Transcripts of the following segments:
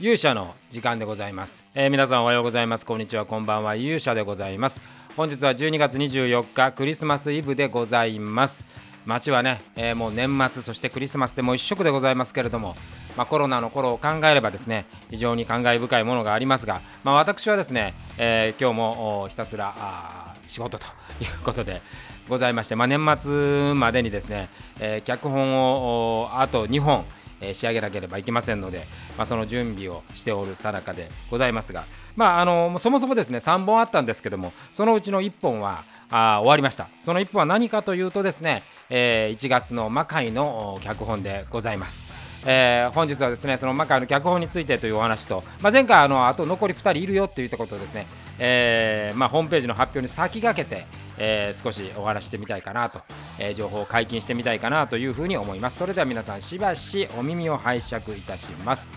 勇者の時間でございます、えー、皆さんおはようございます。こんにちは。こんばんは。勇者でございます。本日は12月24日クリスマスイブでございます。街はね、えー、もう年末そしてクリスマスでもう一色でございますけれども、まあ、コロナの頃を考えればですね非常に感慨深いものがありますが、まあ、私はですね、えー、今日もひたすら仕事ということでございまして、まあ、年末までにですね、えー、脚本をあと2本え仕上げなければいけませんので、まあ、その準備をしておるさなかでございますが、まあ、あのそもそもですね3本あったんですけどもそのうちの1本はあ終わりましたその1本は何かというとですね、えー、1月の魔界の脚本でございます。えー、本日はですねその魔界の脚本についてというお話と、まあ、前回あのあと残り2人いるよって言ったことをですね、えーまあ、ホームページの発表に先駆けて、えー、少しお話してみたいかなと、えー、情報を解禁してみたいかなというふうに思います。それでは皆さんしばしお耳を拝借いたします。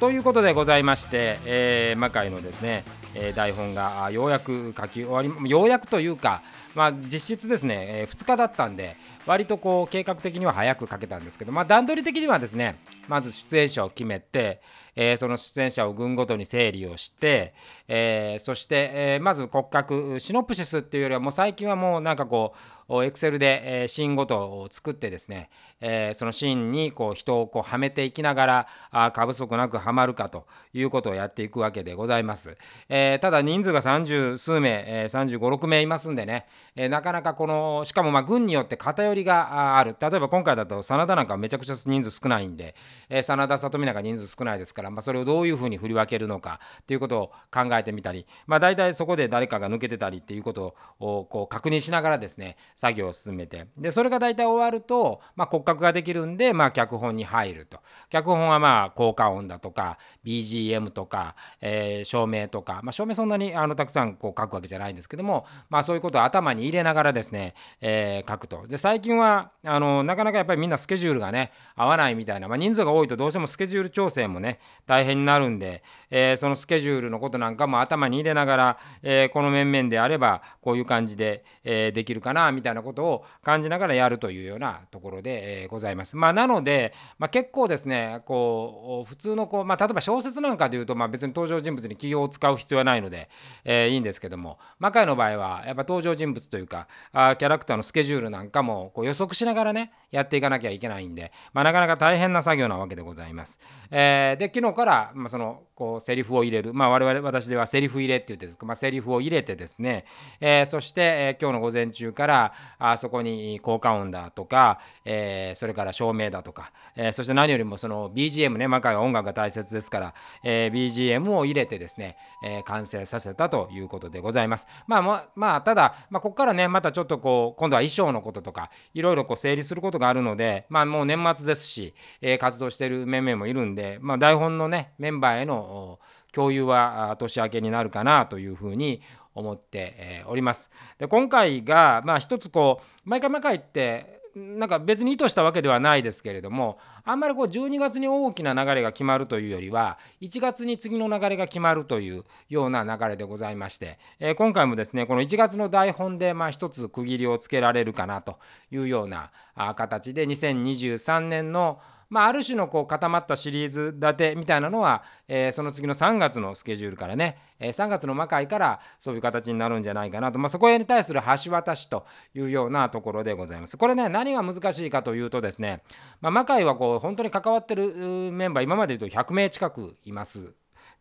ということでございまして、えー、魔界のですね、え、台本がようやく書き終わりようやくというか、まあ、実質ですね、え、2日だったんで割とこう計画的には早く書けたんですけど、まあ、段取り的にはですねまず出演者を決めて、え、その出演者を群ごとに整理をして、え、そして、え、まず骨格シノプシスっていうよりはもう最近はもうなんかこうエクセルで、シーンごとを作ってですね、え、そのシーンにこう人をこうはめていきながらあ過不足なくはまるかということをやっていくわけでございます、え、ただ人数が30数名、え、35、6名いますんでね、え、なかなかこのしかもまあ軍によって偏りがある。例えば今回だと真田なんかめちゃくちゃ人数少ないんで、え、真田里見なんか人数少ないですから、まあ、それをどういうふうに振り分けるのかということを考えてみたり、まあ、大体そこで誰かが抜けてたりっていうことをこう確認しながらですね作業を進めて。でそれが大体終わると、まあ、骨格ができるんで、まあ、脚本に入ると。脚本はまあ効果音だとか BGM とか、えー、照明とか、まあ、照明そんなにあのたくさんこう書くわけじゃないんですけども、まあ、そういうことを頭に入れながらですね、えー、書くと。で最近はあのなかなかやっぱりみんなスケジュールがね合わないみたいな、まあ、人数が多いとどうしてもスケジュール調整もね大変になるんで、えー、そのスケジュールのことなんかも頭に入れながら、えー、この面々であればこういう感じで、えー、できるかなみたいなたいなことを感じながらやるというようなところで、え、ございます。まあ、なので、まあ、結構ですねこう普通のこう、まあ、例えば小説なんかでいうと、まあ、別に登場人物に起業を使う必要はないので、えー、いいんですけども魔界の場合はやっぱ登場人物というかあキャラクターのスケジュールなんかもこう予測しながらねやっていかなきゃいけないんで、まあ、なかなか大変な作業なわけでございます。えー、で昨日から、まあ、そのこうセリフを入れる、まあ、我々私ではセリフ入れって言ってですまあ、セリフを入れてですね、えー、そして、えー、今日の午前中からあそこに効果音だとか、えー、それから照明だとか、えー、そして何よりもその BGM ね魔界は音楽が大切ですから、えー、BGM を入れてですね、え、完成させたということでございます。まあままあただ、まあ、ここからねまたちょっとこう今度は衣装のこととかいろいろこう整理することがあるのでまあもう年末ですし、え、活動してる面々もいるんで、まあ、台本のねメンバーへの共有は年明けになるかなというふうに思っております。で今回がまあ一つこう毎回毎回ってなんか別に意図したわけではないですけれどもあんまりこう12月に大きな流れが決まるというよりは1月に次の流れが決まるというような流れでございまして、えー、今回もですねこの1月の台本でまあ一つ区切りをつけられるかなというような形で2023年のまあ、ある種のこう固まったシリーズ立てみたいなのは、えー、その次の3月のスケジュールからね、えー、3月の魔界からそういう形になるんじゃないかなと、まあ、そこへに対する橋渡しというようなところでございます。これね何が難しいかというとですね、まあ、魔界はこう本当に関わってるメンバー今まで言うと100名近くいます。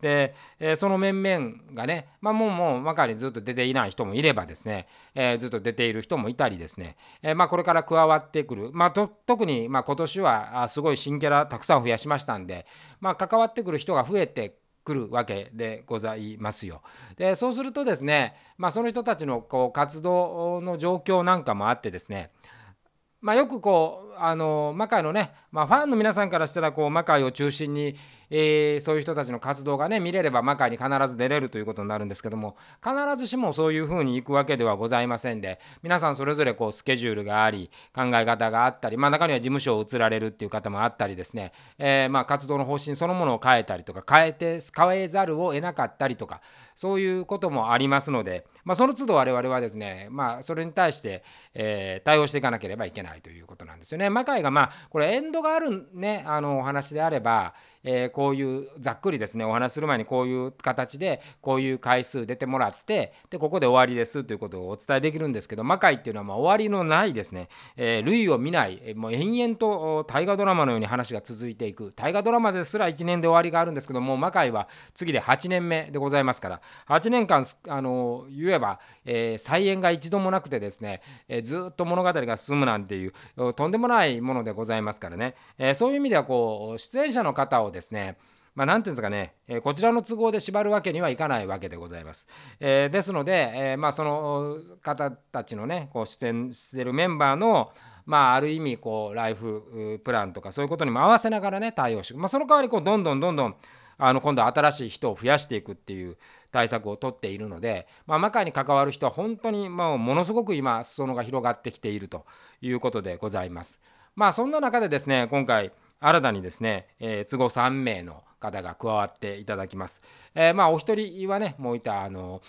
で、え、その面々がね、まあ、もうもう魔界にずっと出ていない人もいればですね、え、ずっと出ている人もいたりですね、え、まあ、これから加わってくる、まあ、特にま今年はすごい新キャラたくさん増やしましたんで、まあ、関わってくる人が増えてくるわけでございますよ。でそうするとですね、まあ、その人たちのこう活動の状況なんかもあってですねまあ、よくこうあの魔界のね、まあ、ファンの皆さんからしたらこう魔界を中心に、えー、そういう人たちの活動がね見れれば魔界に必ず出れるということになるんですけども必ずしもそういうふうにいくわけではございませんで皆さんそれぞれこうスケジュールがあり考え方があったり、まあ、中には事務所を移られるっていう方もあったりですね、えー、まあ活動の方針そのものを変えたりとか変えて変えざるを得なかったりとかそういうこともありますので、まあ、その都度我々はですね、まあ、それに対して、えー、対応していかなければいけないということなんですよね。魔界がまあこれエンドがあるねあのお話であればえー、こういうざっくりですねお話する前にこういう形でこういう回数出てもらってでここで終わりですということをお伝えできるんですけど魔界っていうのはまあ終わりのないですね、えー、類を見ないもう延々と大河ドラマのように話が続いていく。大河ドラマですら1年で終わりがあるんですけども魔界は次で8年目でございますから。8年間あの言えば、えー、再演が一度もなくてですね、えー、ずっと物語が進むなんていうとんでもないものでございますからね、えー、そういう意味ではこう出演者の方をですねまあ、ていうんですかね、えー、こちらの都合で縛るわけにはいかないわけでございます。えー、ですので、えー、まあ、その方たちのねこう出演してるメンバーの、まあ、ある意味こうライフプランとかそういうことにも合わせながらね対応して、まあ、その代わりこうどんどんどんどんあの今度新しい人を増やしていくっていう対策をとっているので、まあ、魔界に関わる人は本当にもうものすごく今裾野が広がってきているということでございます。まあそんな中でですね今回新たにですね、えー、都合3名の方が加わっていただきます。えー、まあお一人はねもういたあの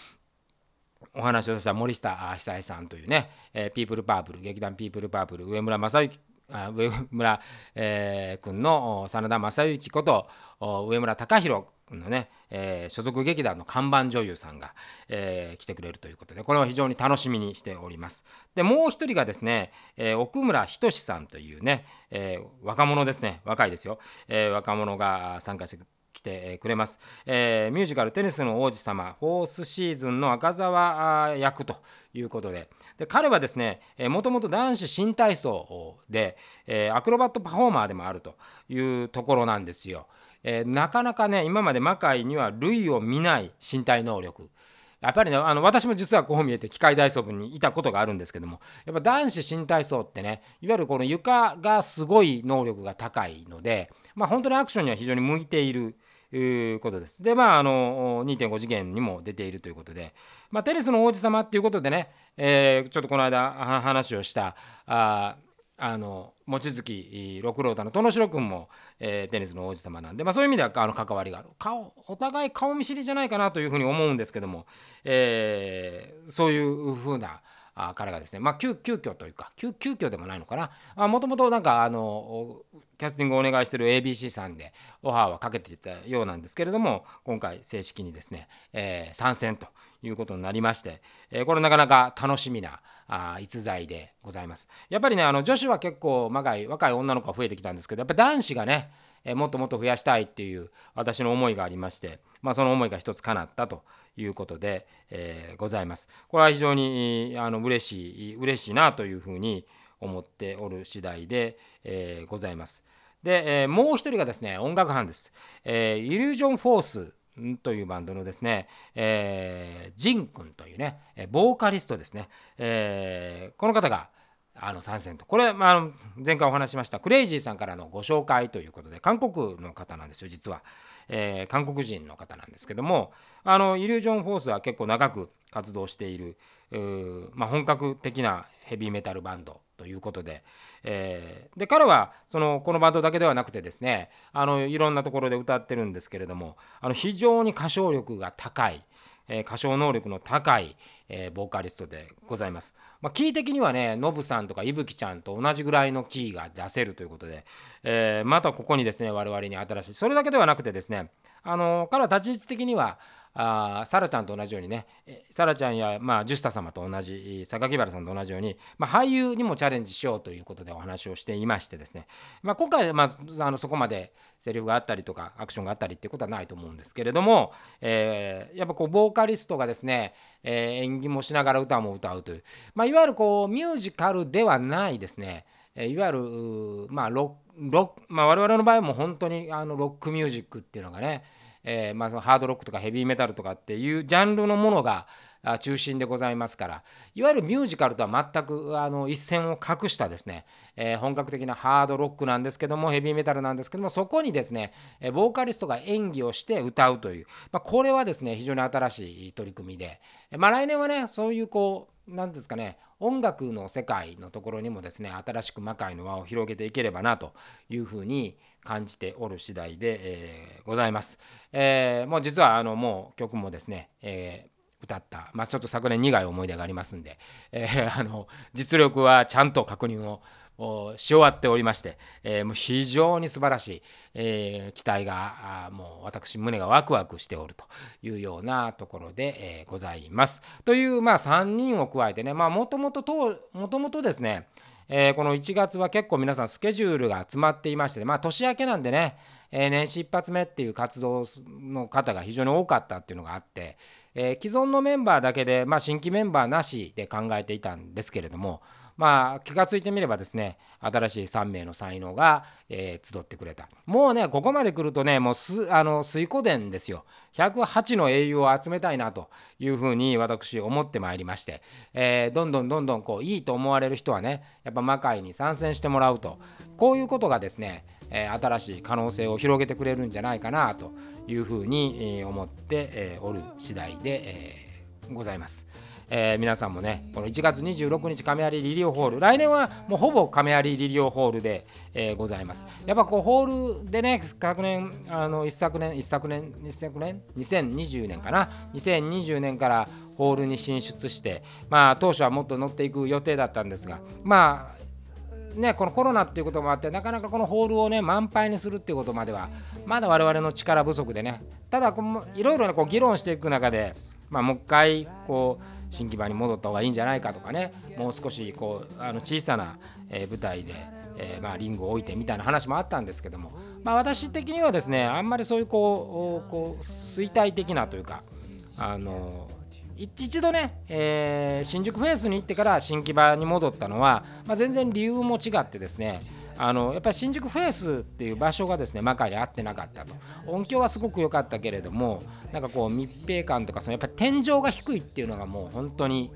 お話をさせた森下久恵さんというね、えー、ピープルパープル劇団ピープルパープル上村正幸上村、えー、君の真田正幸こと上村隆弘のね、えー、所属劇団の看板女優さんが、えー、来てくれるということでこれは非常に楽しみにしております。でもう一人がですね、えー、奥村仁さんというね、え若者ですね若いですよ、え若者が参加しててくれます、えー、ミュージカル「テニスの王子様」フォースシーズンの赤澤役ということで。で彼はですねもともと男子新体操で、えー、アクロバットパフォーマーでもあるというところなんですよ。えー、なかなかね今まで魔界には類を見ない身体能力。やっぱりねあの私も実はこう見えて機械体操部にいたことがあるんですけどもやっぱ男子新体操ってねいわゆるこの床がすごい能力が高いので、まあ、本当にアクションには非常に向いているいうことです。でまああの2.5次元にも出ているということで、まあ、テニスの王子様っていうことでね、えー、ちょっとこの間話をしたああの望月六郎太の殿城君も、えー、テニスの王子様なんで、まあ、そういう意味ではあの関わりがある顔お互い顔見知りじゃないかなというふうに思うんですけども、えー、そういうふうなあ彼がですねまあ急急遽というか急急遽でもないのかな。もともとなんかあのキャスティングをお願いしてる ABC さんでオファーはかけていたようなんですけれども今回正式にですね、えー、参戦ということになりまして、えー、これなかなか楽しみなあ逸材でございます。やっぱりねあの女子は結構若い若い女の子が増えてきたんですけどやっぱ男子がねえもっともっと増やしたいっていう私の思いがありまして、まあ、その思いが一つ叶ったということで、え、ございます。これは非常にあの嬉しい嬉しいなというふうに思っておる次第で、え、ございます。で、え、もう一人がですね音楽班です。えー、イリュージョンフォースというバンドのですね、えー、ジン君というねボーカリストですね、えー、この方があの参戦とこれ、まあ、前回お話しましたクレイジーさんからのご紹介ということで韓国の方なんですよ実は、えー、韓国人の方なんですけどもあのイリュージョンフォースは結構長く活動している、まあ、本格的なヘビーメタルバンドということで,、えー、で彼はそのこのバンドだけではなくてですねあのいろんなところで歌ってるんですけれどもあの非常に歌唱力が高い。えー、歌唱能力の高い、えー、ボーカリストでございます。まあ、キー的にはねノブさんとかいぶきちゃんと同じぐらいのキーが出せるということで、えー、またここにですね我々に新しいそれだけではなくてですねあの彼は立ち位置的にはあサラちゃんと同じようにねサラちゃんや、まあ、ジュスタ様と同じ榊原さんと同じように、まあ、俳優にもチャレンジしようということでお話をしていましてですね、まあ、今回、まあ、あのそこまでセリフがあったりとかアクションがあったりっていうことはないと思うんですけれども、えー、やっぱこうボーカリストがですね、えー、演技もしながら歌も歌うという、まあ、いわゆるこうミュージカルではないですね。えいわゆる、まあロロまあ、我々の場合も本当にあのロックミュージックっていうのがねえー、まあ、そのハードロックとかヘビーメタルとかっていうジャンルのものが中心でございますから。いわゆるミュージカルとは全くあの一線を画したですね、えー、本格的なハードロックなんですけどもヘビーメタルなんですけどもそこにですねボーカリストが演技をして歌うという、まあ、これはですね非常に新しい取り組みで、まあ、来年はねそういうこう何ですかね音楽の世界のところにもですね新しく魔界の輪を広げていければなというふうに感じておる次第で、えー、ございます。えー、もう実はあのもう曲もですね、えー歌った、まあ、ちょっと昨年苦い思い出がありますんで、え、あの実力はちゃんと確認をし終わっておりまして、えー、もう非常に素晴らしい、えー、期待がもう私胸がワクワクしておるというようなところで、えー、ございます。というまあ3人を加えてねもともともともとですねえー、この1月は結構皆さんスケジュールが集まっていまして、まあ、年明けなんでね、えー、年始一発目っていう活動の方が非常に多かったっていうのがあって、えー、既存のメンバーだけで、まあ、新規メンバーなしで考えていたんですけれども、まあ、気が付いてみればですね新しい3名の才能が、えー、集ってくれた。もうねここまで来るとねもうすあの水湖伝ですよ。108の英雄を集めたいなというふうに私思ってまいりまして、えー、どんどんどんどんこういいと思われる人はねやっぱ魔界に参戦してもらうと。こういうことがですねえ新しい可能性を広げてくれるんじゃないかなというふうに思っておる次第で、えございます。えー、皆さんもねこの1月26日亀有リリオホール来年はもうほぼ亀有リリオホールで、えー、ございます。やっぱこうホールでね昨年あの一昨年一昨年一昨年2020年かな？2020年からホールに進出してまあ当初はもっと乗っていく予定だったんですがまあね、このコロナっていうこともあってなかなかこのホールをね満杯にするっていうことまではまだ我々の力不足でねただいろいろねこう議論していく中で、まあ、もう一回こう新木場に戻った方がいいんじゃないかとかね。もう少しこうあの小さな、え舞台で、え、まあ、リングを置いてみたいな話もあったんですけども、まあ、私的にはですねあんまりそういうこうこう衰退的なというかあの一度ね、えー、新宿フェイスに行ってから新木場に戻ったのは、まあ、全然理由も違ってですねあのやっぱり新宿フェイスっていう場所がですね魔界で合ってなかったと。音響はすごく良かったけれどもなんかこう密閉感とかそのやっぱ天井が低いっていうのがもう本当に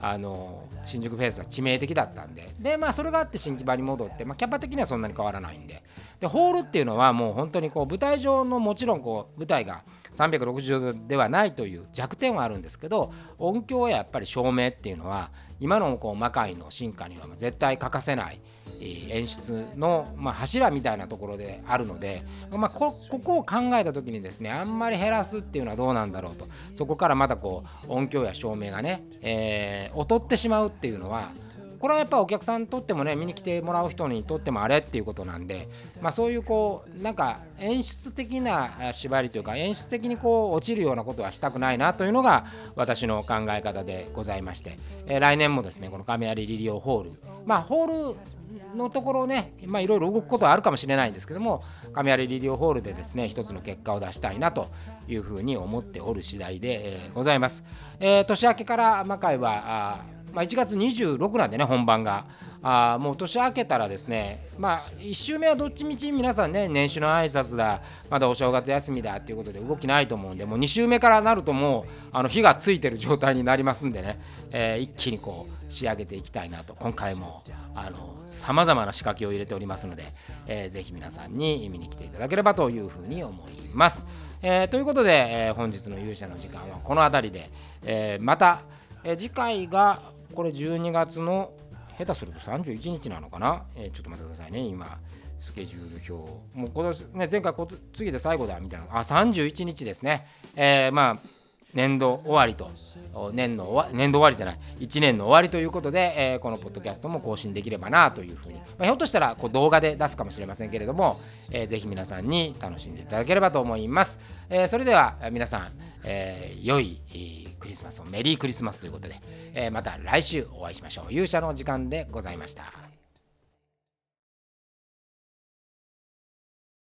あの新宿フェイスは致命的だったんで。でまあそれがあって新木場に戻って、まあ、キャパ的にはそんなに変わらないんで。でホールっていうのはもう本当にこう舞台上のもちろんこう舞台が360度ではないという弱点はあるんですけど音響ややっぱり照明っていうのは今のこう魔界の進化には絶対欠かせない演出の、ま、柱みたいなところであるので、まあ、ここを考えた時にですねあんまり減らすっていうのはどうなんだろうと。そこからまたこう音響や照明がね、えー、劣ってしまうっていうのはこれはやっぱお客さんにとってもね見に来てもらう人にとってもあれっていうことなんで、まあ、そういうこうなんか演出的な縛りというか演出的にこう落ちるようなことはしたくないなというのが私の考え方でございまして、えー、来年もですねこの亀有リリオホールまあホールのところね、まあ、いろいろ動くことはあるかもしれないんですけども、亀有リリオホールでですね、一つの結果を出したいなというふうに思っておる次第で、ございます。えー、年明けから魔界は、まあ、1月26なんでね、本番が。あもう年明けたらですね、まあ、1週目はどっちみち皆さんね、年始の挨拶だ、まだお正月休みだっていうことで動きないと思うんで、もう2週目からなるともうあの火がついてる状態になりますんでね、えー、一気にこう仕上げていきたいなと、今回もさまざまな仕掛けを入れておりますので、えー、ぜひ皆さんに見に来ていただければというふうに思います。えー、ということで、えー、本日の勇者の時間はこの辺りで、え、また、え、次回がこれ12月の下手すると31日なのかな、えー、ちょっと待ってくださいね。今スケジュール表。もう今年ね前回次で最後だみたいな。あ31日ですね。えー、まあ年度終わりと。年の終わ年度終わりじゃない。1年の終わりということで、えー、このポッドキャストも更新できればなというふうに、まあ、ひょっとしたらこう動画で出すかもしれませんけれども、えー、ぜひ皆さんに楽しんでいただければと思います、えー、それでは皆さん、えー、良いクリスマスをメリークリスマスということで、えー、また来週お会いしましょう。勇者の時間でございました。